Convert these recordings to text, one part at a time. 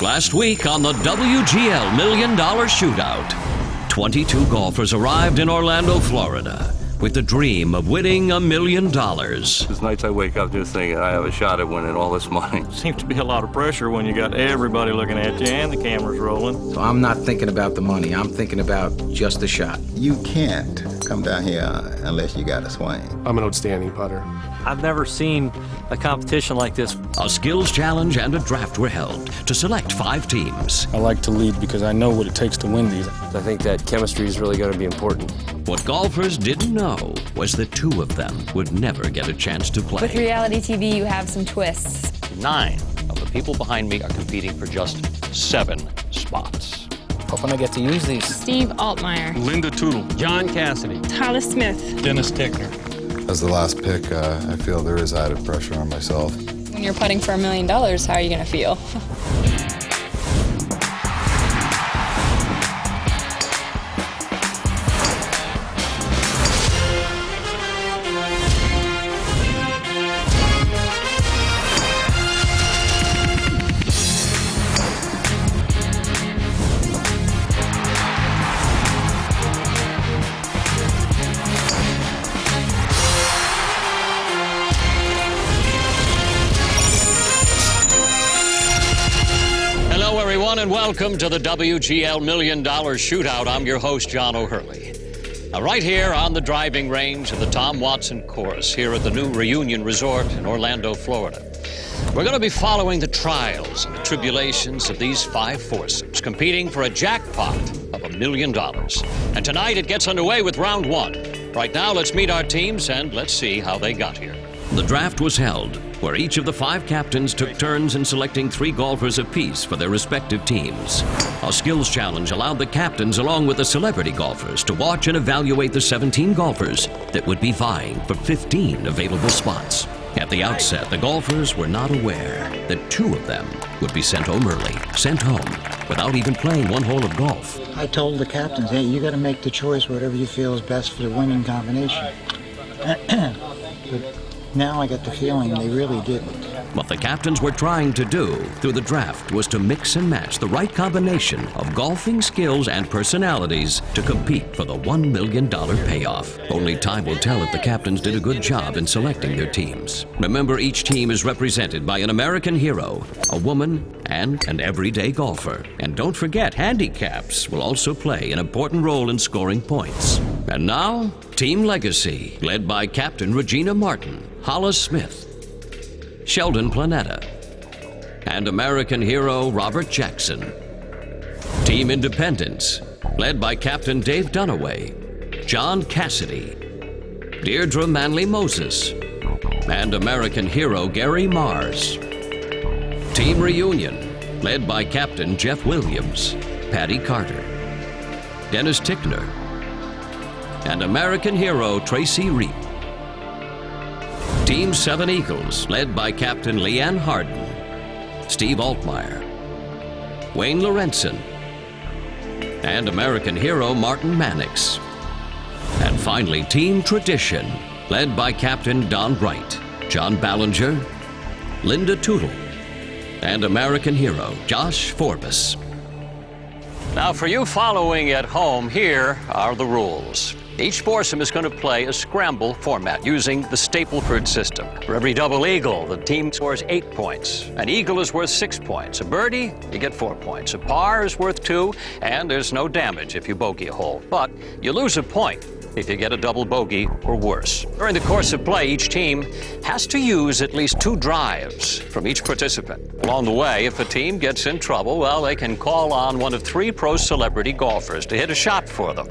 Last week on the WGL Million Dollar Shootout, 22 golfers arrived in Orlando, Florida, with the dream of winning a million dollars. There's nights I wake up just thinking I have a shot at winning all this money. Seems to be a lot of pressure when you got everybody looking at you and the camera's rolling. So I'm not thinking about the money. I'm thinking about just a shot. You can't come down here unless you got a swing. I'm an outstanding putter. I've never seen a competition like this. A skills challenge and a draft were held to select five teams. I like to lead because I know what it takes to win these. I think that chemistry is really going to be important. What golfers didn't know was that two of them would never get a chance to play. With reality TV, you have some twists. Nine of the people behind me are competing for just seven spots. Hoping I get to use these. Steve Altmaier, Linda Tootle, John Cassidy, Tyler Smith. Dennis Tickner. As the last pick, uh, I feel there is added pressure on myself. When you're putting for a million dollars, how are you going to feel? and welcome to the WGL Million Dollar Shootout. I'm your host, John O'Hurley. Now, right here on the driving range of the Tom Watson course here at the new Reunion Resort in Orlando, Florida. We're going to be following the trials and the tribulations of these five foursomes competing for a jackpot of a million dollars. And tonight it gets underway with round one. Right now, let's meet our teams and let's see how they got here. The draft was held, where each of the five captains took turns in selecting three golfers apiece for their respective teams. A skills challenge allowed the captains, along with the celebrity golfers, to watch and evaluate the 17 golfers that would be vying for 15 available spots. At the outset, the golfers were not aware that two of them would be sent home early, sent home, without even playing one hole of golf. I told the captains, hey, you got to make the choice whatever you feel is best for the winning combination. but now I get the feeling they really didn't. What the captains were trying to do through the draft was to mix and match the right combination of golfing skills and personalities to compete for the $1 million payoff. Only time will tell if the captains did a good job in selecting their teams. Remember, each team is represented by an American hero, a woman, and an everyday golfer. And don't forget, handicaps will also play an important role in scoring points. And now, Team Legacy, led by Captain Regina Martin, Hollis Smith, Sheldon Planetta, and American hero Robert Jackson. Team Independence, led by Captain Dave Dunaway, John Cassidy, Deirdre Manley Moses, and American hero Gary Mars. Team Reunion, led by Captain Jeff Williams, Patty Carter, Dennis Tickner, and American hero Tracy Reap. Team Seven Eagles, led by Captain Leanne Harden, Steve Altmaier, Wayne Lorenzen, and American hero Martin Mannix. And finally, Team Tradition, led by Captain Don Bright, John Ballinger, Linda Tootle, and American hero Josh Forbes. Now, for you following at home, here are the rules. Each foursome is going to play a scramble format using the Stableford system. For every double eagle, the team scores eight points. An eagle is worth six points. A birdie, you get four points. A par is worth two, and there's no damage if you bogey a hole. But you lose a point if you get a double bogey or worse. During the course of play, each team has to use at least two drives from each participant. Along the way, if a team gets in trouble, well, they can call on one of three pro celebrity golfers to hit a shot for them.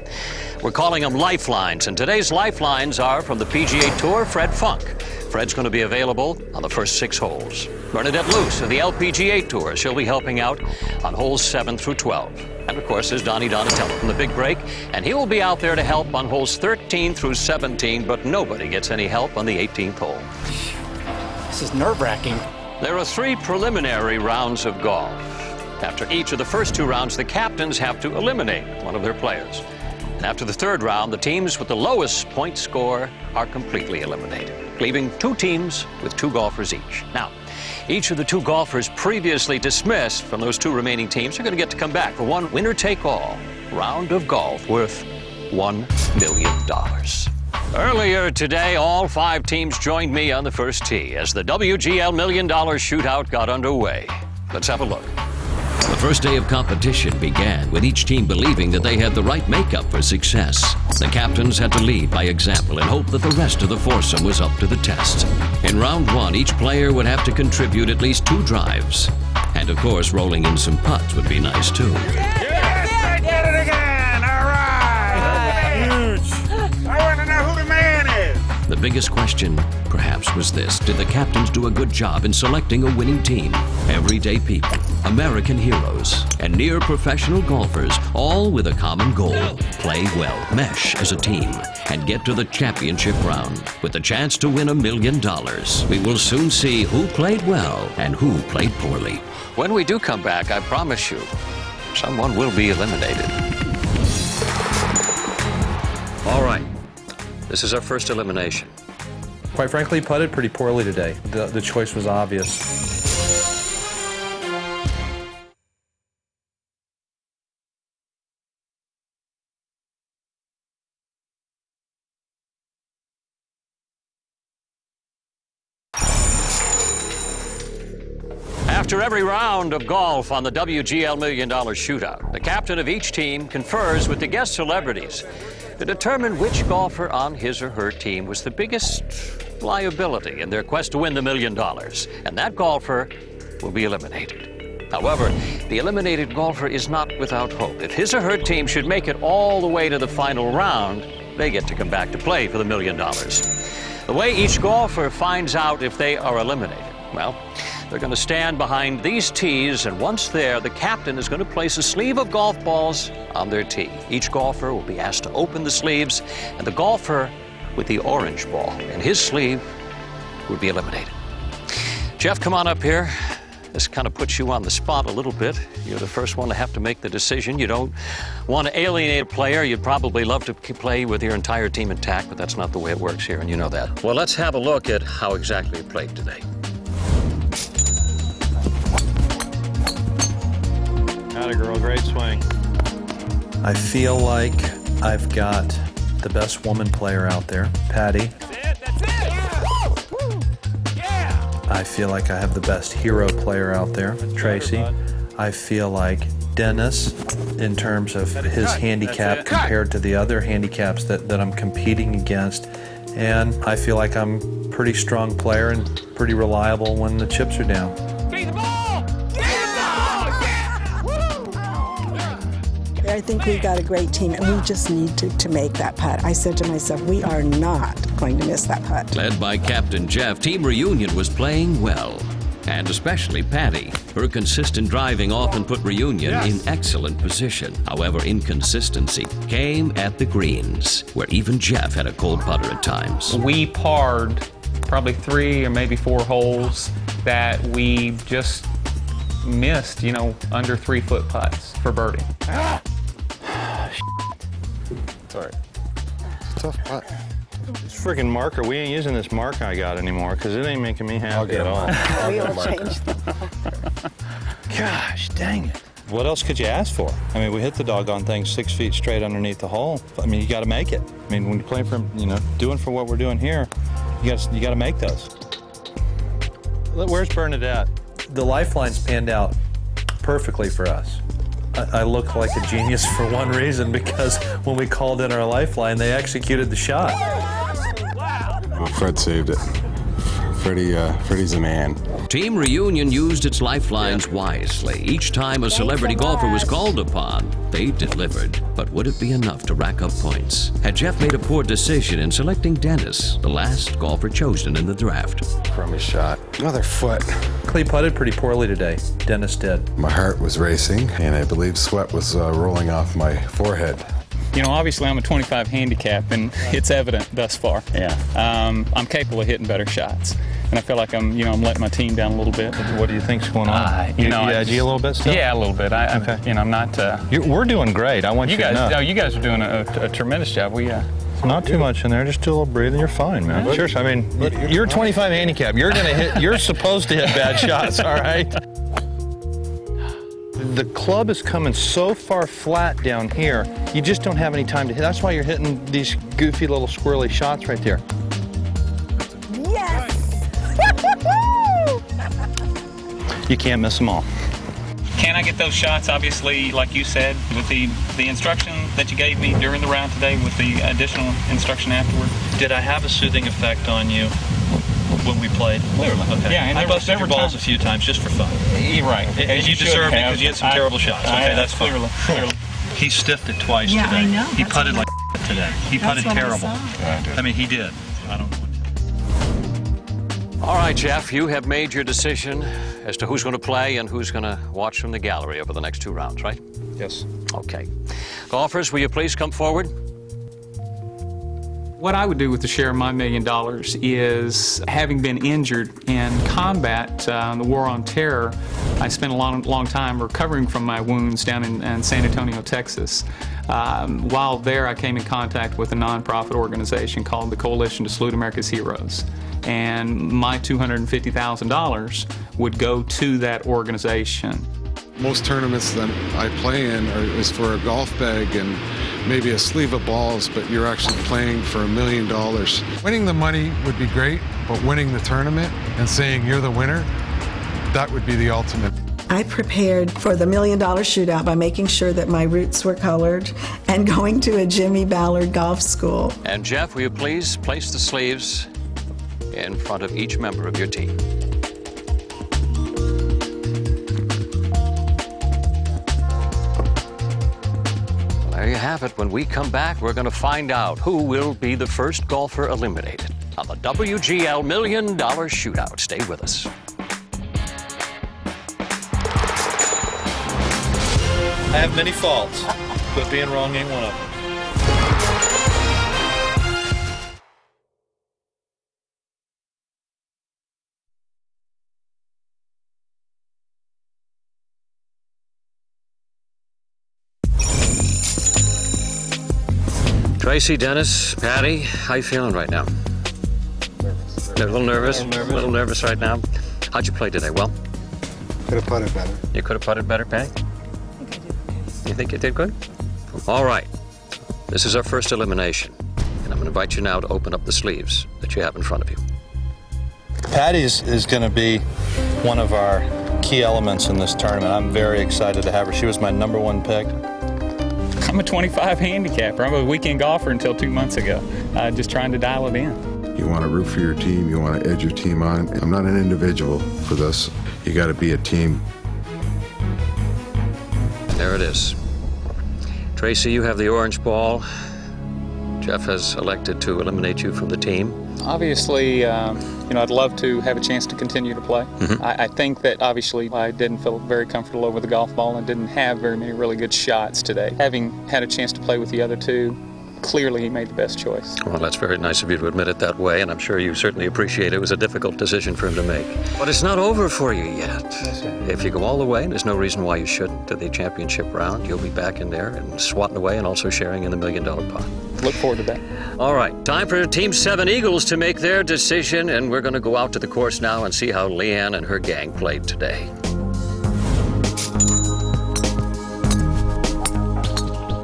We're calling them lifelines, and today's lifelines are from the PGA Tour, Fred Funk. Fred's going to be available on the first six holes. Bernadette Luse of the LPGA Tour. She'll be helping out on holes 7 through 12. And of course, there's Donnie Donatello from the Big Break, and he will be out there to help on holes 13 through 17, but nobody gets any help on the 18th hole. This is nerve wracking. There are three preliminary rounds of golf. After each of the first two rounds, the captains have to eliminate one of their players. And after the third round, the teams with the lowest point score are completely eliminated. leaving two teams with two golfers each. Now, each of the two golfers previously dismissed from those two remaining teams are going to get to come back for one winner take all round of golf worth $1 million. Earlier today, all five teams joined me on the first tee as the WGL Million Dollar Shootout got underway. Let's have a look. The first day of competition began with each team believing that they had the right makeup for success. The captains had to lead by example and hope that the rest of the foursome was up to the test. In round one, each player would have to contribute at least two drives. And of course, rolling in some putts would be nice too. Yes, they did it again! Alright! I want to know who the man is. The biggest question, perhaps, was this Did the captains do a good job in selecting a winning team? Everyday people, American heroes, and near professional golfers, all with a common goal play well, mesh as a team, and get to the championship round with the chance to win a million dollars. We will soon see who played well and who played poorly. When we do come back, I promise you, someone will be eliminated. All right. This is our first elimination. Quite frankly, putted pretty poorly today. The, the choice was obvious. After every round of golf on the WGL Million Dollar Shootout, the captain of each team confers with the guest celebrities to determine which golfer on his or her team was the biggest liability in their quest to win the million dollars. And that golfer will be eliminated. However, the eliminated golfer is not without hope. If his or her team should make it all the way to the final round, they get to come back to play for the million dollars. The way each golfer finds out if they are eliminated, well, they're going to stand behind these tees, and once there, the captain is going to place a sleeve of golf balls on their tee. Each golfer will be asked to open the sleeves, and the golfer with the orange ball in his sleeve would be eliminated. Jeff, come on up here. This kind of puts you on the spot a little bit. You're the first one to have to make the decision. You don't want to alienate a player. You'd probably love to play with your entire team intact, but that's not the way it works here, and you know that. Well, let's have a look at how exactly you played today. Atta girl, great swing. I feel like I've got the best woman player out there, Patty. I feel like I have the best hero player out there, Tracy. I feel like Dennis, in terms of his handicap compared to the other handicaps that, that I'm competing against. And I feel like I'm a pretty strong player and pretty reliable when the chips are down. I think we've got a great team, and we just need to, to make that putt. I said to myself, we are not going to miss that putt. Led by Captain Jeff, Team Reunion was playing well. And especially Patty. Her consistent driving often put Reunion in excellent position. However, inconsistency came at the greens, where even Jeff had a cold putter at times. We parred probably three or maybe four holes that we just missed, you know, under three foot putts for birdie. Ah! Sorry. Tough putt. This freaking marker, we ain't using this marker I got anymore because it ain't making me happy at all. we will change them. Gosh, dang it. What else could you ask for? I mean, we hit the doggone thing six feet straight underneath the hole. I mean, you got to make it. I mean, when you play for, you know, doing for what we're doing here, you got you got to make those. Where's Bernadette? The lifelines panned out perfectly for us. I, I look like a genius for one reason because when we called in our lifeline, they executed the shot. Well, Fred saved it. Freddie, uh, Freddie's a man. Team Reunion used its lifelines wisely. Each time a celebrity golfer was called upon, they delivered. But would it be enough to rack up points? Had Jeff made a poor decision in selecting Dennis, the last golfer chosen in the draft? Crummy shot. Another foot. Clay putted pretty poorly today. Dennis did. My heart was racing, and I believe sweat was uh, rolling off my forehead. You know, obviously I'm a 25 handicap, and it's evident thus far. Yeah. Um, I'm capable of hitting better shots, and I feel like I'm, you know, I'm letting my team down a little bit. What do you think's going on? Uh, you know, you I edgy a little bit still? Yeah, a little bit. I, Okay. I, you know, I'm not. Uh, You're, we're doing great. I want you, you guys, to know. no, you guys are doing a, a tremendous job. We, uh, Not too much in there. Just do a little breathing. You're fine, man. Seriously, I mean, you're 25 handicap. You're gonna hit. You're supposed to hit bad shots. All right. The club is coming so far flat down here. You just don't have any time to hit. That's why you're hitting these goofy little squirrely shots right there. Yes! you can't miss them all. Can I get those shots? Obviously, like you said, with the, the instruction that you gave me during the round today, with the additional instruction afterward. Did I have a soothing effect on you when we played? Clearly. Okay. Yeah, and I there was- busted there your balls times- a few times just for fun. You're right. And As you should deserved it have. because you had some I- terrible shots. I- Okay, that's fine. clearly, clearly. He stiffed it twice Yeah, today. I know. He That's putted what like today. He That's putted what I terrible. I mean, he did. I don't know. All right, Jeff, you have made your decision as to who's going to play and who's going to watch from the gallery over the next two rounds, right? Yes. Okay. Golfers, will you please come forward? What I would do with the share of my million dollars is, having been injured in combat, uh, the war on terror, I spent a long, long time recovering from my wounds down in, in San Antonio, Texas. Um, while there, I came in contact with a nonprofit organization called the Coalition to Salute America's Heroes. And my $250,000 would go to that organization. Most tournaments that I play in are, is for a golf bag and maybe a sleeve of balls, but you're actually playing for a million dollars. Winning the money would be great, but winning the tournament and saying you're the winner, that would be the ultimate. I prepared for the million dollar shootout by making sure that my roots were colored and going to a Jimmy Ballard golf school. And Jeff, will you please place the sleeves in front of each member of your team? Well, there you have it. When we come back, we're going to find out who will be the first golfer eliminated on the WGL Million Dollar Shootout. Stay with us. I have many faults, but being wrong ain't one of them. Tracy, Dennis, Patty, how you feeling right now? A little nervous. A little nervous. right now. How'd you play today? Well, Could have putted better. you could have putted better, Patty. You think you did good? All right. This is our first elimination, and I'm going to invite you now to open up the sleeves that you have in front of you. Patty is, is going to be one of our key elements in this tournament. I'm very excited to have her. She was my number one pick. I'm a 25 handicapper. I'm a weekend golfer until two months ago, uh, just trying to dial it in. You want to root for your team. You want to edge your team on. I'm not an individual for this. You got to be a team. There it is. Tracy, you have the orange ball. Jeff has elected to eliminate you from the team. Obviously, um, you know, I'd love to have a chance to continue to play. Mhm. I, I think that obviously I didn't feel very comfortable over the golf ball and didn't have very many really good shots today. Having had a chance to play with the other two, clearly he made the best choice. Well, that's very nice of you to admit it that way, and I'm sure you certainly appreciate it. It was a difficult decision for him to make. But it's not over for you yet. If you go all the way, and there's no reason why you shouldn't, to the championship round, you'll be back in there and swatting away and also sharing in the million dollar pot. Look forward to that. All right, time for Team 7 Eagles to make their decision, and we're going to go out to the course now and see how Leanne and her gang played today.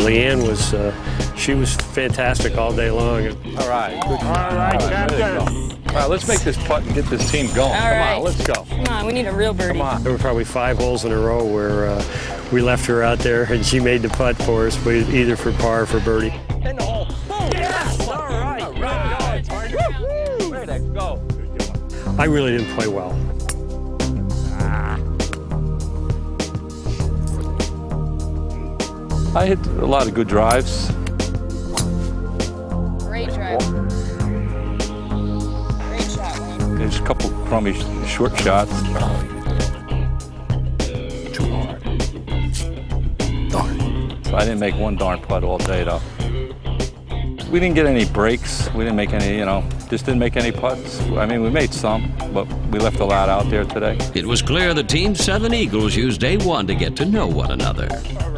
Leanne was, uh, she was fantastic all day long. All right. All right, Captain. All right, let's make this putt and get this team going. All Come right. on, let's go. Come on, we need a real birdie. Come on. There were probably five holes in a row where uh, we left her out there and she made the putt for us, but either for par or for birdie. In the hole. Yes! All right. All right. Way to go. I really didn't play well. I hit a lot of good drives. Great drive. Great shot, Wayne. There's a couple crummy short shots. Too hard. Darn. So I didn't make one darn putt all day, though. We didn't get any breaks. We didn't make any, you know, just didn't make any putts. I mean, we made some, but we left a lot out there today. It was clear the Team 7 Eagles used day one to get to know one another.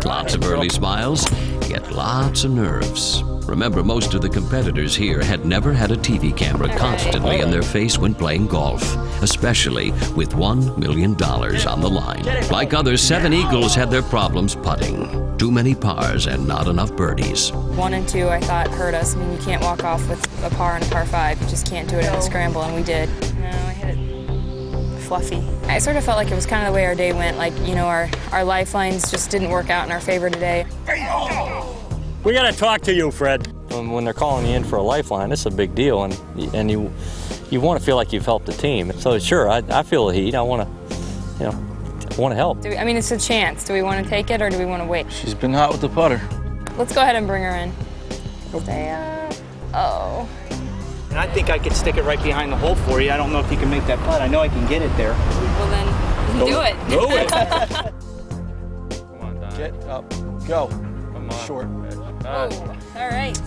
Lots of early smiles, yet lots of nerves. Remember, most of the competitors here had never had a TV camera constantly in their face when playing golf, especially with $1 million on the line. Like others, Seven Eagles had their problems putting. Too many pars and not enough birdies. One and two, I thought, hurt us. I mean, you can't walk off with a par and a par five. You just can't do it in a scramble, and we did. No, I hit it fluffy. I sort of felt like it was kind of the way our day went. Like, you know, our, our lifelines just didn't work out in our favor today. We got to talk to you, Fred. When, when they're calling you in for a lifeline, it's a big deal, and and you you want to feel like you've helped the team. So sure, I, I feel the heat. I want to, you know, want to help. Do we, I mean, it's a chance. Do we want to take it or do we want to wait? She's been hot with the putter. Let's go ahead and bring her in. Stay up. Oh. And I think I could stick it right behind the hole for you. I don't know if you can make that putt. I know I can get it there. Well, then, do it. Do it. Come on, Don. Get up. Go. Come on. Short. Oh, all right.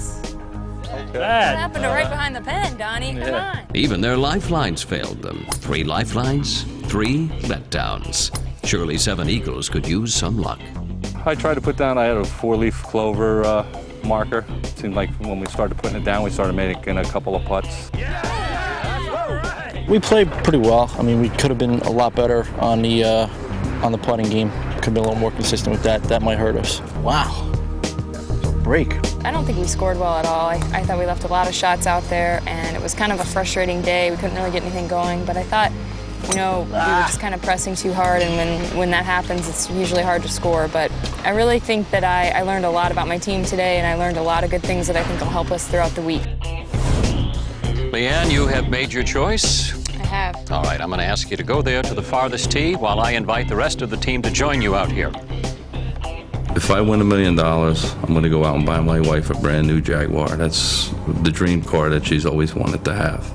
What Bad. happened to right behind the pen, Donnie? Come on. Even their lifelines failed them. Three lifelines, three letdowns. Surely Seven Eagles could use some luck. I tried to put down, I had a four-leaf clover uh, marker. Seemed like when we started putting it down, we started making a couple of putts. We played pretty well. I mean, we could have been a lot better on the uh, on the putting game. Could have been a little more consistent with that. That might hurt us. Wow. Break. I don't think we scored well at all. I, I thought we left a lot of shots out there, and it was kind of a frustrating day. We couldn't really get anything going, but I thought, you know, we were ah. just kind of pressing too hard, and when, when that happens, it's usually hard to score. But I really think that I, I learned a lot about my team today, and I learned a lot of good things that I think will help us throughout the week. Leanne, you have made your choice. I have. All right, I'm going to ask you to go there to the farthest tee while I invite the rest of the team to join you out here. If I win a million dollars, I'm going to go out and buy my wife a brand new Jaguar. That's the dream car that she's always wanted to have.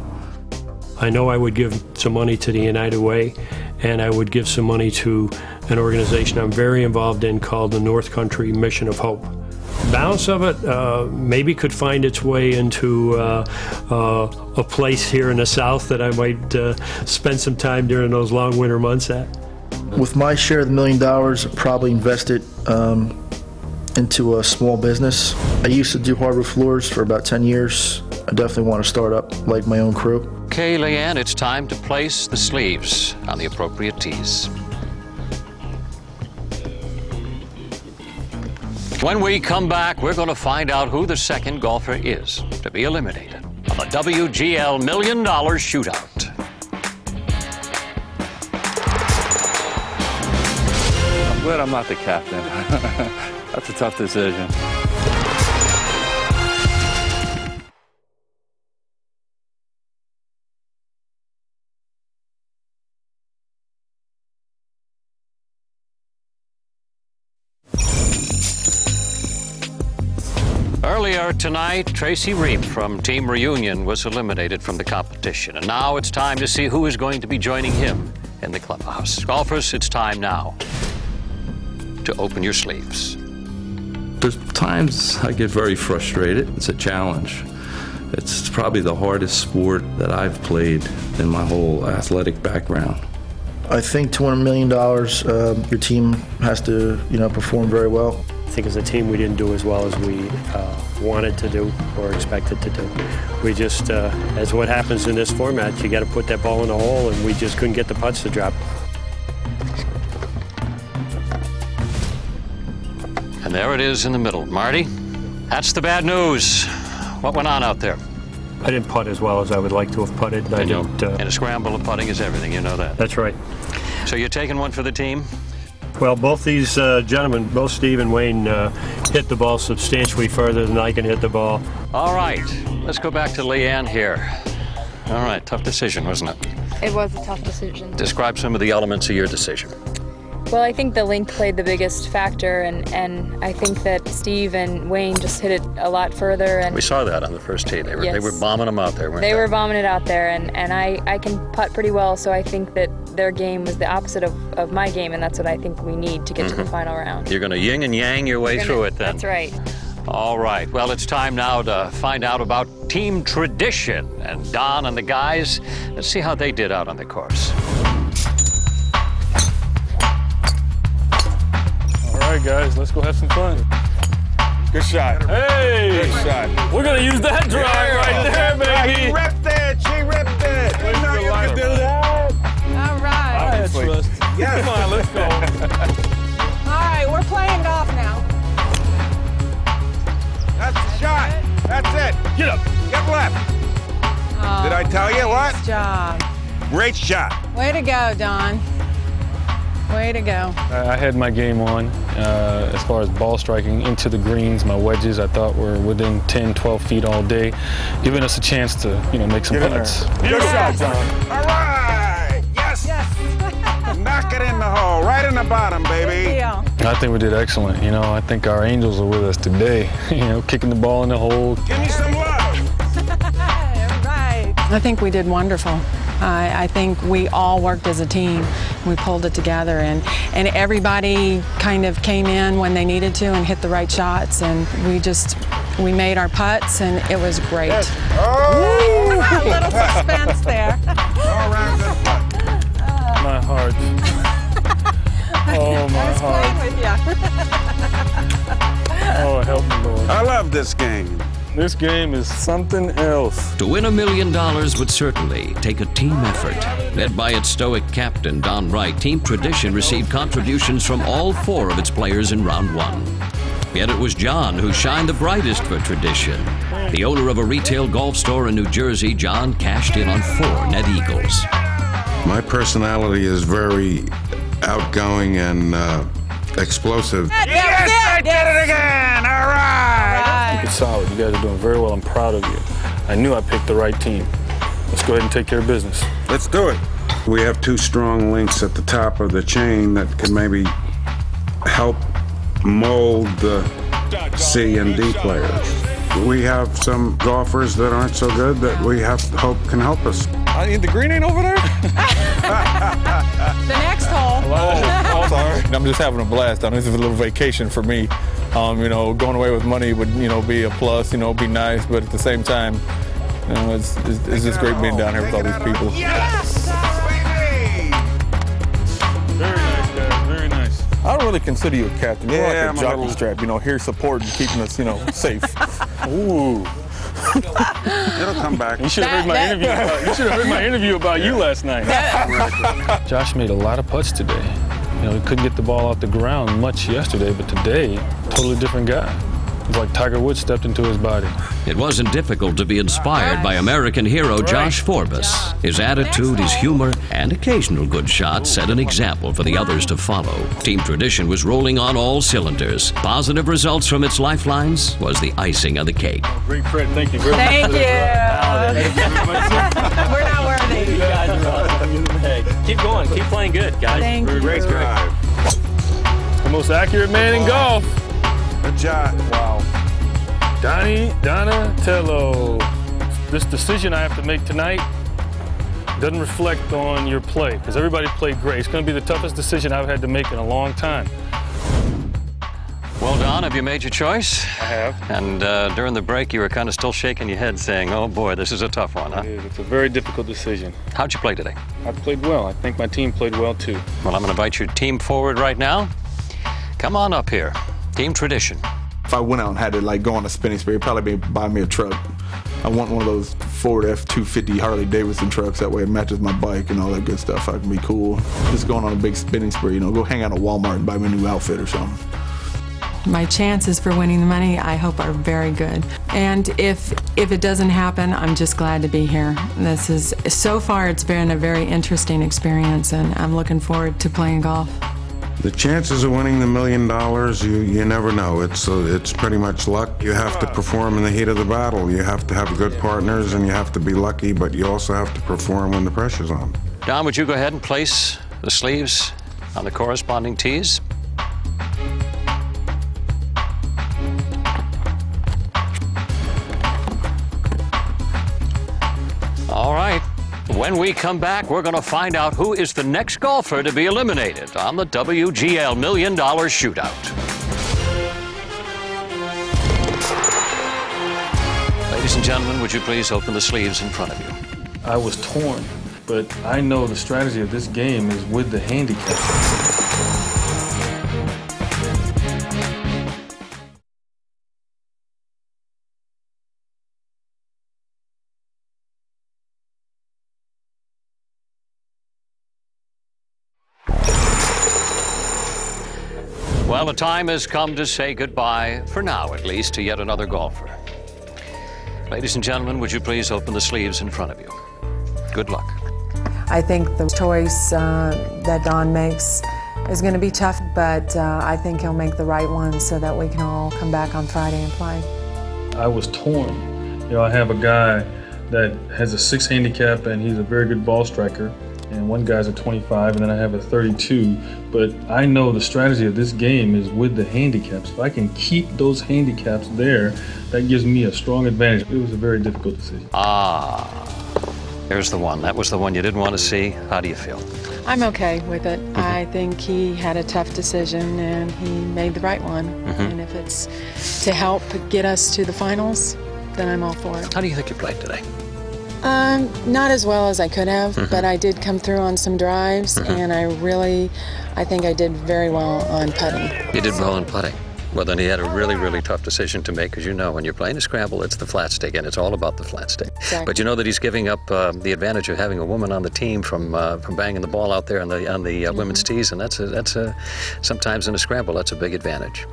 I know I would give some money to the United Way, and I would give some money to an organization I'm very involved in called the North Country Mission of Hope. Balance of it uh, maybe could find its way into uh, uh, a place here in the South that I might uh, spend some time during those long winter months at. With my share of the million dollars, probably invest it um, into a small business. I used to do hardwood floors for about 10 years. I definitely want to start up like my own crew. Okay, Leanne, it's time to place the sleeves on the appropriate tees. When we come back, we're going to find out who the second golfer is to be eliminated on the WGL Million Dollar Shootout. Glad I'm not the captain. That's a tough decision. Earlier tonight, Tracy Reap from Team Reunion was eliminated from the competition. And now it's time to see who is going to be joining him in the clubhouse. Golfers, it's time now to open your sleeves. There's times I get very frustrated. It's a challenge. It's probably the hardest sport that I've played in my whole athletic background. I think $200 million, uh, your team has to, you know, perform very well. I think as a team we didn't do as well as we uh, wanted to do or expected to do. We just, uh, as what happens in this format, you got to put that ball in the hole, and we just couldn't get the putts to drop. There it is in the middle. Marty, that's the bad news. What went on out there? I didn't putt as well as I would like to have putted. I And, you- didn't. Uh, and a scramble of putting is everything, you know that. that's right. So you're taking one for the team? Well, both these uh, gentlemen, both Steve and Wayne, uh, hit the ball substantially further than I can hit the ball. All right, let's go back to Leanne here. All right, tough decision, wasn't it? It was a tough decision. Describe some of the elements of your decision. Well, I think the link played the biggest factor, and, and I think that Steve and Wayne just hit it a lot further. And We saw that on the first tee. They were, they were bombing them out there, weren't They were bombing it out there, and, and I, I can putt pretty well, so I think that their game was the opposite of, of my game, and that's what I think we need to get to the Mhm. final round. You're going to yin and yang your way We're through it then. That's right. All right. Well, it's time now to find out about team tradition. And Don and the guys, let's see how they did out on the course. Right, guys, let's go have some fun. Good shot. Hey! Good shot. We're gonna use that drive right there, baby. She ripped it. She ripped it. You know you can do that. All right. I trust. Yes. Come on, let's go. All right, we're playing golf now. That's the shot. That's it. Get up. Get left. Oh, Did I oh, tell you what? Nice job. Great shot. Way to go, Don. Way to go. I I had my game on uh, as far as ball striking into the greens. My wedges I thought were within 10, 12 feet all day, giving us a chance to you know make some Get in there. putts. Good shot, John. All right. Yes. Knock it in the hole. Right in the bottom, baby. deal. I think we did excellent. You know, I think our angels are with us today. you know, kicking the ball in the hole. Give me some love. right. I think we did wonderful. I, I think we all worked as a team. We pulled it together, and, and everybody kind of came in when they needed to and hit the right shots, and we just we made our putts, and it was great. Oh. a little suspense there. All around good putt. My heart. oh my I was heart. playing with you. Oh help me, Lord. I love this game. This game is something else. To win a million dollars would certainly take a team effort. Led by its stoic captain, Don Wright, Team Tradition received contributions from all four of its players in round one. Yet it was John who shined the brightest for Tradition. The owner of a retail golf store in New Jersey, John cashed in on four net eagles. My personality is very outgoing and uh, explosive. Yes, I did it again. All right. It's solid. You guys are doing very well. I'm proud of you. I knew I picked the right team. Let's go ahead and take care of business. Let's do it. We have two strong links at the top of the chain that can maybe help mold the C and D players. We have some golfers that aren't so good that we have hope can help us. I need the green ain't over there. The next hole. Oh, sorry. I'm just having a blast. I mean, this is a little vacation for me. Um, you know, going away with money would, you know, be a plus. You know, be nice, but at the same time, you know, it's, it's, it's just great being down here with all these people. Yes, baby. Very nice, guys. Very nice. I don't really consider you a captain. You're Yeah, I'm like a a jockey little- strap, you know, here supporting, keeping us, you know, safe. Ooh. It'll come back. You should have heard my That- interview. About, you should have heard my interview about you last night. Josh made a lot of putts today. You know, he couldn't get the ball off the ground much yesterday, but today, totally different guy. It's like Tiger Woods stepped into his body. It wasn't difficult to be inspired by American hero Josh Forbes. His attitude, his humor, and occasional good shots set an example for the others to follow. Team Tradition was rolling on all cylinders. Positive results from its lifelines was the icing on the cake. Great, Fred. Thank you very Thank much. you. We're not worthy. You guys are awesome. Hey, keep going. Keep playing good, guys. Thank you. Great drive. The most accurate man in golf. Good job. Wow. Donnie Donatello. This decision I have to make tonight doesn't reflect on your play because everybody played great. It's going to be the toughest decision I've had to make in a long time. Well, Don, have you made your choice? I have. And uh, during the break, you were kind of still shaking your head, saying, "Oh boy, this is a tough one, huh?" It is. It's a very difficult decision. How'd you play today? I played well. I think my team played well too. Well, I'm going to invite your team forward right now. Come on up here, Team Tradition. If I went out and had to like go on a spinning spree, it'd probably be buy me a truck. I want one of those Ford F250 Harley Davidson trucks. That way it matches my bike and all that good stuff. I can be cool. Just going on a big spinning spree, you know, go hang out at Walmart and buy me a new outfit or something. My chances for winning the money, I hope, are very good. And if if it doesn't happen, I'm just glad to be here. This is so far, it's been a very interesting experience, and I'm looking forward to playing golf. The chances of winning the million dollars, you, you never know. It's uh, it's pretty much luck. You have to perform in the heat of the battle. You have to have good partners and you have to be lucky, but you also have to perform when the pressure's on. Don, would you go ahead and place the sleeves on the corresponding tees? When we come back, we're going to find out who is the next golfer to be eliminated on the WGL Million Dollar Shootout. Ladies and gentlemen, would you please open the sleeves in front of you? I was torn, but I know the strategy of this game is with the handicap. Time has come to say goodbye, for now at least, to yet another golfer. Ladies and gentlemen, would you please open the sleeves in front of you? Good luck. I think the choice uh, that Don makes is going to be tough, but uh, I think he'll make the right one so that we can all come back on Friday and play. I was torn. You know, I have a guy that has a six handicap and he's a very good ball striker. And one guy's a 25 and then I have a 32. But I know the strategy of this game is with the handicaps. If I can keep those handicaps there, that gives me a strong advantage. It was a very difficult decision. Ah, there's the one. That was the one you didn't want to see. How do you feel? I'm okay with it. I think he had a tough decision and he made the right one. Mhm. And if it's to help get us to the finals, then I'm all for it. How do you think you played today? Um, not as well as I could have, Mhm. but I did come through on some drives, Mhm. and I really, I think I did very well on putting. You did well in putting. Well, then he had a really, really tough decision to make, as you know. When you're playing a scramble, it's the flat stick, and it's all about the flat stick. Exactly. But you know that he's giving up uh, the advantage of having a woman on the team from uh, from banging the ball out there on the on the uh, women's tees, and that's a, that's a sometimes in a scramble that's a big advantage.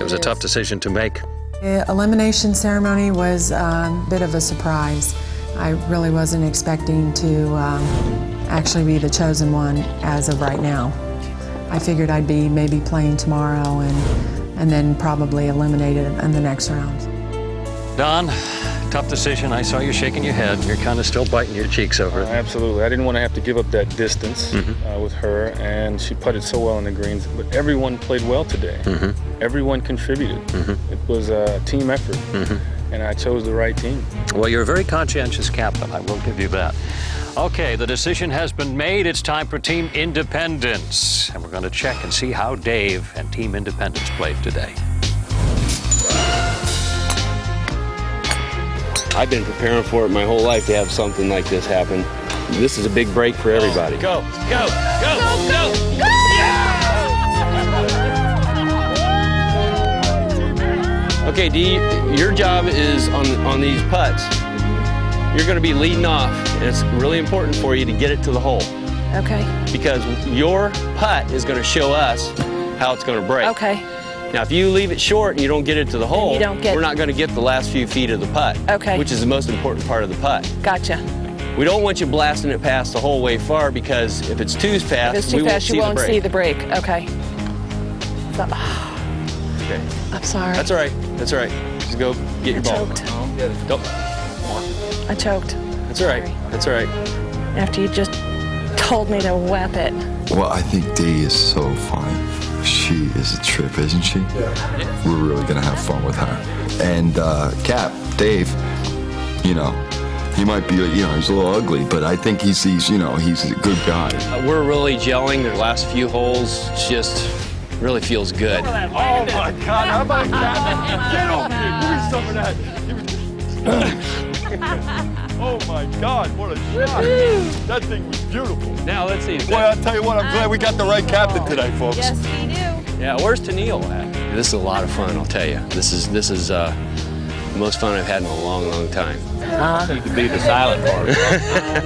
It was It a tough decision to make. The elimination ceremony was a bit of a surprise. I really wasn't expecting to um, actually be the chosen one as of right now. I figured I'd be maybe playing tomorrow and, and then probably eliminated in the next round. Don, tough decision. I saw you shaking your head. You're kind of still biting your cheeks over it. Absolutely. I didn't want to have to give up that distance Mhm. uh, with her, and she putted so well in the greens. But everyone played well today. Mhm. Everyone contributed. Mhm. It was a team effort, Mhm. And I chose the right team. Well, you're a very conscientious captain. I will give you that. Okay, the decision has been made. It's time for Team Independence. And we're going to check and see how Dave and Team Independence played today. I've been preparing for it my whole life to have something like this happen. This is a big break for everybody. Go, go, go, go, go! Okay, D, your job is on on these putts. You're going to be leading off, and it's really important for you to get it to the hole Okay. because your putt is going to show us how it's going to break. Okay. Now, if you leave it short and you don't get it to the hole, you don't get- we're not going to get the last few feet of the putt. Okay. Which is the most important part of the putt. Gotcha. We don't want you blasting it past the whole way far because if it's too fast, if it's we too won't fast, see you won't the break. see the break. Okay. So- Okay. I'm sorry. That's all right. That's all right. Just go get your ball. choked. Go. I choked That's all right. That's all right. after you just told me to whap it. Well, I think Dee is so fun. She is a trip, isn't she? Yeah. We're really gonna have fun with her. And uh, Cap, Dave, you know, he might be, you know, he's a little ugly, but I think he's, he's, you know, he's a good guy. Uh, we're really gelling. The last few holes just really feels good. Oh my God! How about that? Get off me! Give me some of that. oh my God! What a shot! That thing was beautiful. Now let's see. Boy, I'll tell you what. I'm glad we got the right captain today, folks. Yes, we do. Yeah, where's Tennille at? This is a lot of fun, I'll tell you. This is this is uh, the most fun I've had in a long, long time. Uh, You could be the silent part.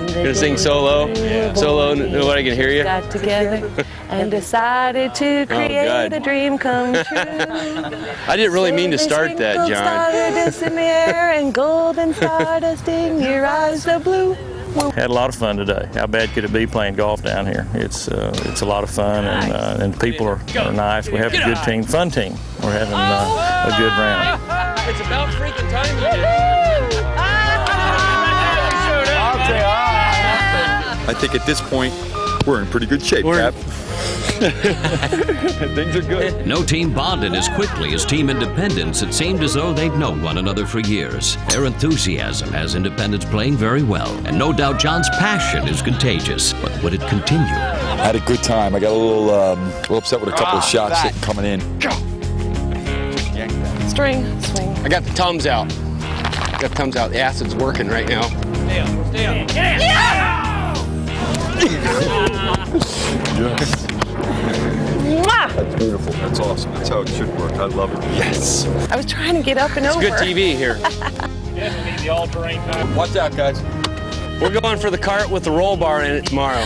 Gonna sing solo? Solo, nobody can hear you? Got together and decided to create God. a dream come true. I didn't really mean to start that, John. stardust in the air and golden stardust in your eyes of blue. Had a lot of fun today. How bad could it be playing golf down here? It's uh, it's a lot of fun, and uh, and people are, are nice. We have a good team, fun team. We're having uh, a good round. It's about freaking time you did. I think at this point, we're in pretty good shape, Cap. Things are good. No team bonded as quickly as Team Independence. It seemed as though they'd known one another for years. Their enthusiasm has Independence playing very well, and no doubt John's passion is contagious. But would it continue? I had a good time. I got a little, um, a little upset with a couple of Ah, shots that. coming in. String, swing. I got the thumbs out. Got the tums out. The acid's working right now. Yes. Mwah! That's beautiful. That's awesome. That's how it should work. I love it. Yes. I was trying to get up and It's over. It's good TV here. the all-terrain time. Watch out, guys. We're going for the cart with the roll bar in it tomorrow.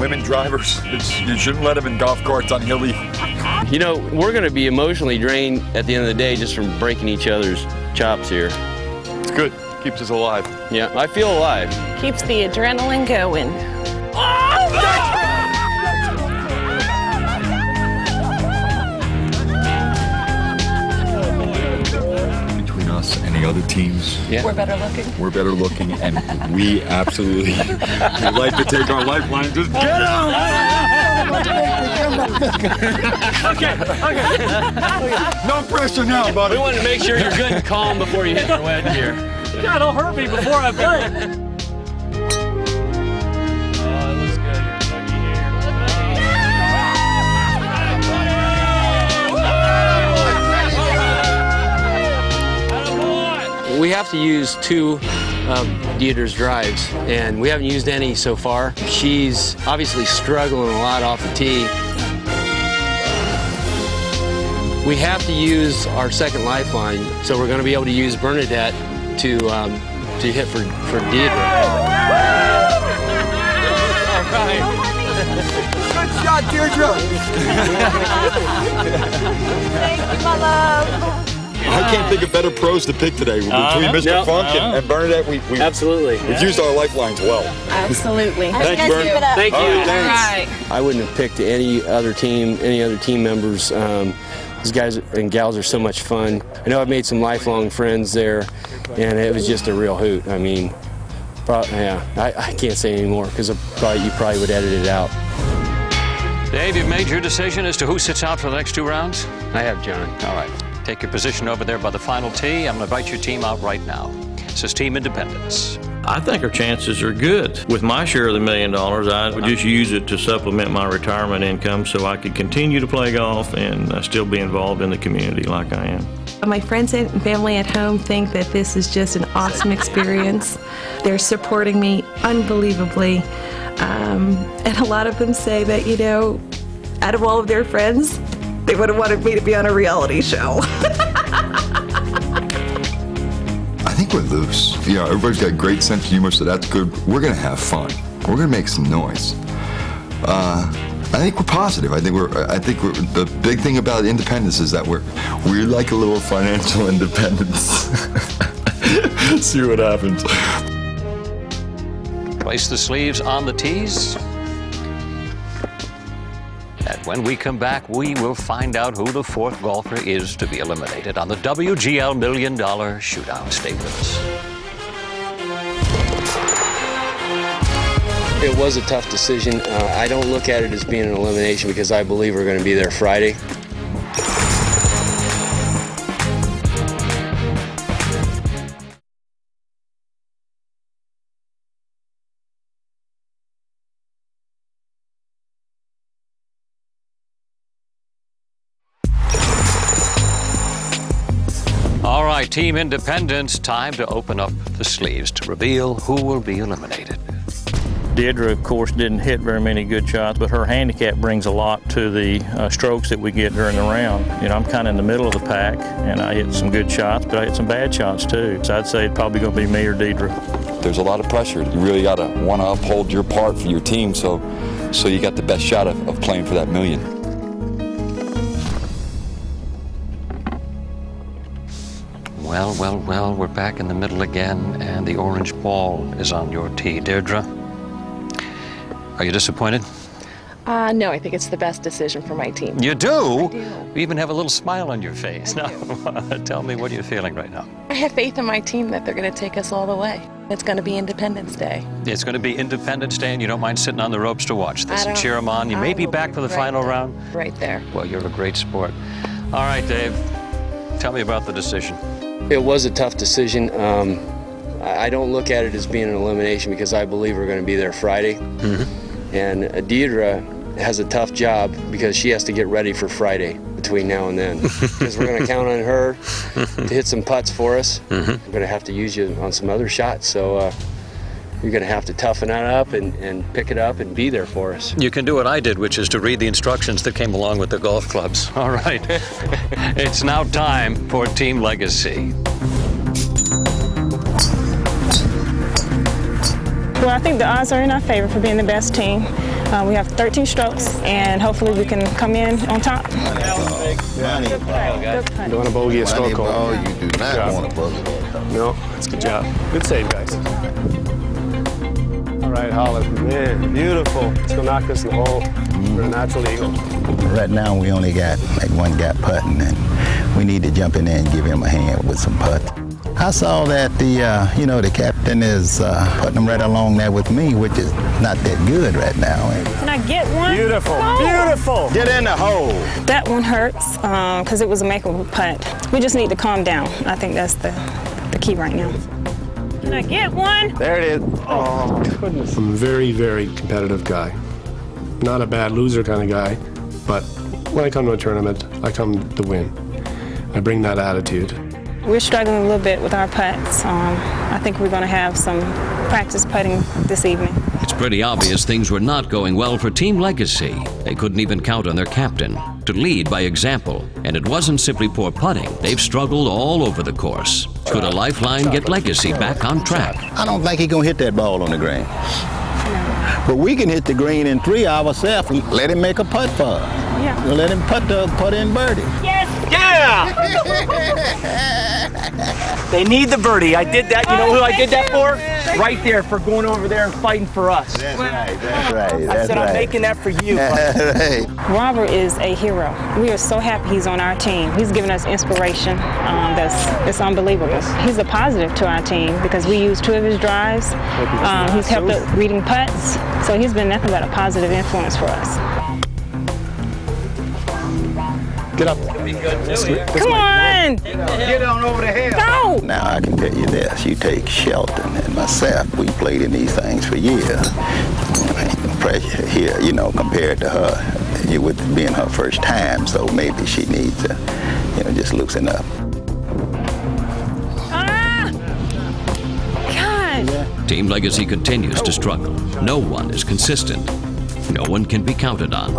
women drivers. It's, you shouldn't let them in golf carts on hilly. You know, we're going to be emotionally drained at the end of the day just from breaking each other's chops here. It's good. Keeps us alive. Yeah, I feel alive. Keeps the adrenaline going. Between us and the other teams, We're better looking. we're better looking, and we absolutely we like to take our lifeline. Just get out! okay, okay. No pressure now, buddy. We want to make sure you're good and calm before you hit the wedge here. God, don't hurt me before I play. We have to use two of Deidre's drives, and we haven't used any so far. She's obviously struggling a lot off the tee. We have to use our second lifeline, so we're going to be able to use Bernadette to um, to hit for for Deidre. All right. Good shot, Deirdre. Thank you, my love. I can't think of better pros to pick today between Uh-huh. Mr. No, Funk and, uh-huh. and Bernadette. We, we Absolutely. We've used our lifelines well. Absolutely. Thank you, Bern. Thank you. All right, thanks. I wouldn't have picked any other team, any other team members. Um, these guys and gals are so much fun. I know I've made some lifelong friends there, and it was just a real hoot. I mean, pro- yeah, I, I can't say anymore because probably you probably would edit it out. Dave, you've made your decision as to who sits out for the next two rounds? I have, John. All right. Take your position over there by the final tee. I'm going to invite your team out right now. This is Team Independence. I think our chances are good. With my share of the million dollars, I would just use it to supplement my retirement income so I could continue to play golf and uh, still be involved in the community like I am. My friends and family at home think that this is just an awesome experience. They're supporting me unbelievably. Um, and a lot of them say that, you know, out of all of their friends, they would have wanted me to be on a reality show. I think we're loose. You know, everybody's got a great sense of humor, so that's good. We're gonna have fun. We're gonna make some noise. Uh, I think we're positive. I think we're. I think we're, the big thing about independence is that we're we're like a little financial independence. See what happens. Place the sleeves on the tees. When we come back, we will find out who the fourth golfer is to be eliminated on the WGL Million Dollar Shootout. Stay with us. It was a tough decision. Uh, I don't look at it as being an elimination because I believe we're going to be there Friday. Team Independence, time to open up the sleeves to reveal who will be eliminated. Deidre, of course, didn't hit very many good shots, but her handicap brings a lot to the uh, strokes that we get during the round. You know, I'm kind of in the middle of the pack, and I hit some good shots, but I hit some bad shots too. So I'd say it's probably going to be me or Deidre. There's a lot of pressure. You really gotta want to uphold your part for your team, so so you got the best shot of, of playing for that million. Well, well, well, we're back in the middle again, and the orange ball is on your tee. Deirdre, are you disappointed? Uh, no, I think it's the best decision for my team. You do? You even have a little smile on your face. Now, tell me, what are you feeling right now? I have faith in my team that they're going to take us all the way. It's going to be Independence Day. It's going to be Independence Day, and you don't mind sitting on the ropes to watch this and cheer them on. You I may be back for the right final there. round. Right there. Well, you're a great sport. All right, Dave, tell me about the decision. It was a tough decision. Um, I don't look at it as being an elimination because I believe we're going to be there Friday. And Deidre has a tough job because she has to get ready for Friday between now and then. Because we're going to count on her to hit some putts for us. We're going to have to use you on some other shots. So uh, you're going to have to toughen that up and, and pick it up and be there for us. You can do what I did, which is to read the instructions that came along with the golf clubs. All right. it's now time for Team Legacy. Well, I think the odds are in our favor for being the best team. Uh, we have 13 strokes, and hopefully we can come in on top. You want a bogey a score call. Oh, you do not want a bogey. No, that's a good job. Good save, guys. All right, Hollis, man, beautiful. Let's go knock this in the hole for a natural eagle. Right now, we only got like one guy putting, and we need to jump in there and give him a hand with some putt. I saw that the, uh, you know, the captain is uh, putting them right along there with me, which is not that good right now. Can I get one? Beautiful, No. beautiful. Get in the hole. That one hurts because it was a makeable putt. We just need to calm down. I think that's the, the key right now. Can I get one? There it is. Oh, goodness. I'm a very, very competitive guy. Not a bad loser kind of guy, but when I come to a tournament, I come to win. I bring that attitude. We're struggling a little bit with our putts. Um, I think we're going to have some practice putting this evening. It's pretty obvious things were not going well for Team Legacy. They couldn't even count on their captain to lead by example. And it wasn't simply poor putting, they've struggled all over the course. Could a lifeline get Legacy back on track? I don't think he's gonna hit that ball on the green. But we can hit the green in three ourselves. Let him make a putt for us. Yeah. Let him put the putt in birdie. Yes. Yeah! they need the birdie. I did that. You know who I did that for? Right there for going over there and fighting for us. That's right. That's right. I That's said I'm making that for you. Right. Robert is a hero. We are so happy he's on our team. He's given us inspiration um, that's, that's unbelievable. He's a positive to our team because we use two of his drives. Um, he's helped us reading putts, so he's been nothing but a positive influence for us. Get up. Come on! Get on over the hill. Go! Now I can tell you this: you take Shelton and myself. We played in these things for years. Pressure here, you know, compared to her. It would being her first time, so maybe she needs to, you know, just loosen up. Ah! God! Team Legacy continues to struggle. No one is consistent. No one can be counted on.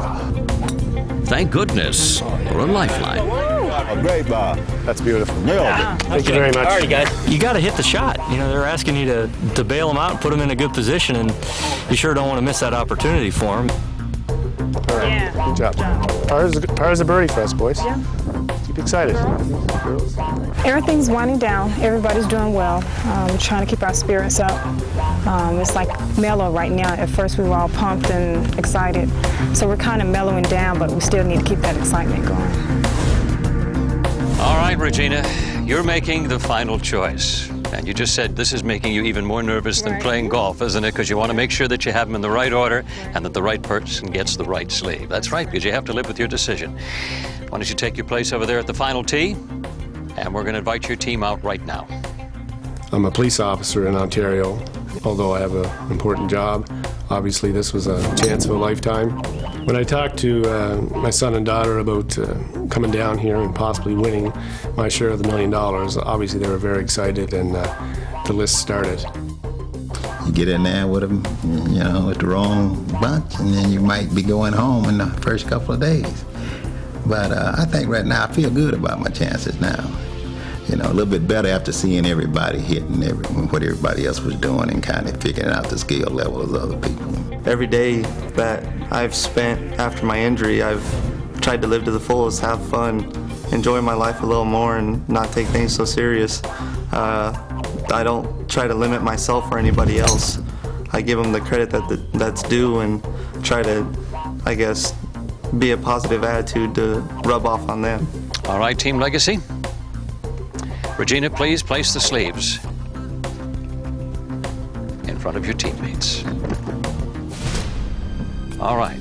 Thank goodness for a lifeline. Oh, great, Bob. That's beautiful. Thank you very much. All right, guys. You got to hit the shot. You know, they're asking you to, to bail them out and put them in a good position, and you sure don't want to miss that opportunity for them. All right. Good job. Par's, par's a birdie for us, boys. Yeah. Keep excited. Everything's winding down. Everybody's doing well. Um, we're trying to keep our spirits up. Um, it's like mellow right now. At first, we were all pumped and excited. So we're kind of mellowing down, but we still need to keep that excitement going. All right, Regina, you're making the final choice. And you just said this is making you even more nervous than playing golf, isn't it? Because you want to make sure that you have them in the right order and that the right person gets the right sleeve. That's right, because you have to live with your decision. Why don't you take your place over there at the final tee? And we're going to invite your team out right now. I'm a police officer in Ontario, although I have an important job. Obviously, this was a chance of a lifetime. When I talked to uh, my son and daughter about uh, coming down here and possibly winning my share of the million dollars, obviously they were very excited, and uh, the list started. You get in there with them, you know, with the wrong bunch, and then you might be going home in the first couple of days. But uh, I think right now I feel good about my chances now. You know, a little bit better after seeing everybody hitting every, what everybody else was doing and kind of figuring out the skill level of other people. Every day that I've spent after my injury, I've tried to live to the fullest, have fun, enjoy my life a little more, and not take things so serious. Uh, I don't try to limit myself or anybody else. I give them the credit that that's due and try to, I guess, be a positive attitude to rub off on them. All right, Team Legacy. Regina, please place the sleeves in front of your teammates. All right,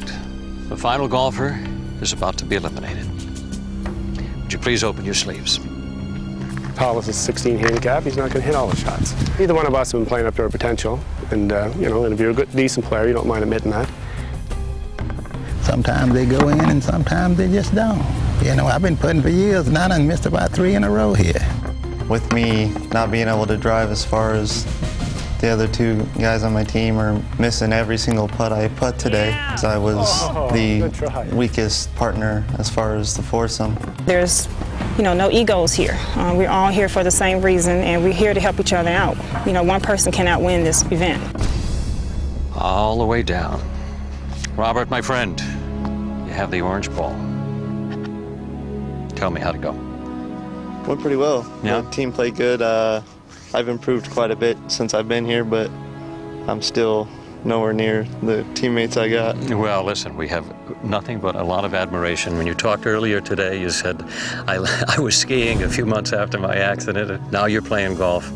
the final golfer is about to be eliminated. Would you please open your sleeves? Hollis is 16 handicap. He's not going to hit all the shots. Neither one of us have been playing up to our potential. And, uh, you know, and if you're a good, decent player, you don't mind admitting that. Sometimes they go in and sometimes they just don't. You know, I've been putting for years and I done missed about three in a row here. With me not being able to drive as far as the other two guys on my team are missing every single putt I put today. I was Oh, the weakest partner as far as the foursome. There's, you know, no egos here. Uh, we're all here for the same reason, and we're here to help each other out. You know, one person cannot win this event. All the way down. Robert, my friend, you have the orange ball. Tell me how to go. Went pretty well. Yeah. The team played good. Uh, I've improved quite a bit since I've been here, but I'm still nowhere near the teammates I got. Well, listen, we have nothing but a lot of admiration. When you talked earlier today, you said, I, I was skiing a few months after my accident, now you're playing golf.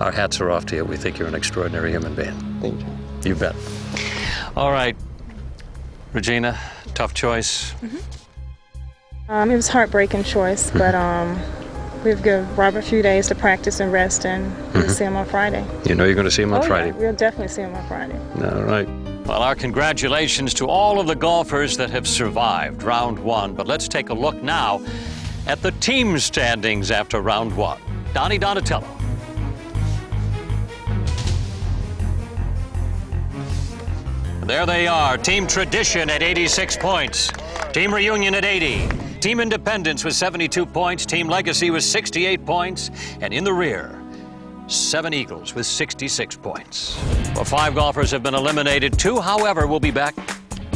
Our hats are off to you. We think you're an extraordinary human being. Thank you. You bet. All right, Regina, tough choice. Um, it was a heartbreaking choice, but um, we've given Robert a few days to practice and rest, and we'll see him on Friday. You know you're going to see him on oh, Friday. Yeah, we'll definitely see him on Friday. All right. Well, our congratulations to all of the golfers that have survived round one. But let's take a look now at the team standings after round one. Donnie Donatello. There they are. Team Tradition at 86 points. Team Reunion at 80. Team Independence with 72 points. Team Legacy with 68 points. And in the rear, Seven Eagles with 66 points. Well, five golfers have been eliminated. Two, however, will be back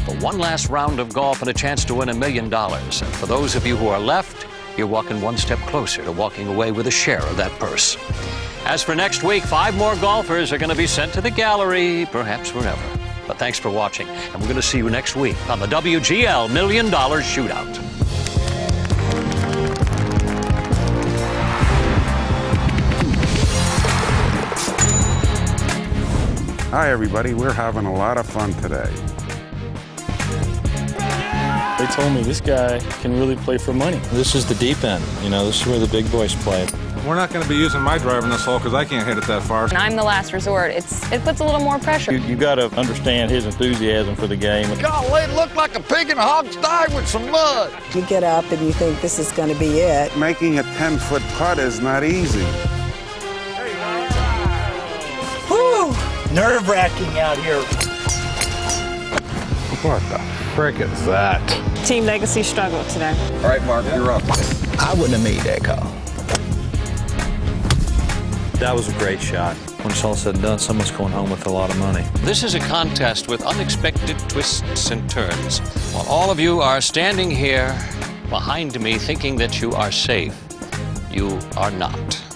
for one last round of golf and a chance to win a million dollars. And for those of you who are left, you're walking one step closer to walking away with a share of that purse. As for next week, five more golfers are going to be sent to the gallery, perhaps forever. But thanks for watching, and we're going to see you next week on the WGL Million Dollar Shootout. Hi, everybody. We're having a lot of fun today. They told me this guy can really play for money. This is the deep end. You know, this is where the big boys play. We're not going to be using my drive in this hole because I can't hit it that far. And I'm the last resort. It's it puts a little more pressure. You, you got to understand his enthusiasm for the game. Golly, it looked like a pig in a hog's sty with some mud. You get up and you think this is going to be it. Making a 10 foot putt is not easy. Nerve wracking out here. What the frick is that? Team Legacy struggled today. All right, Mark, you're up. I wouldn't have made that call. That was a great shot. When it's all said and done, someone's going home with a lot of money. This is a contest with unexpected twists and turns. While all of you are standing here behind me thinking that you are safe, you are not.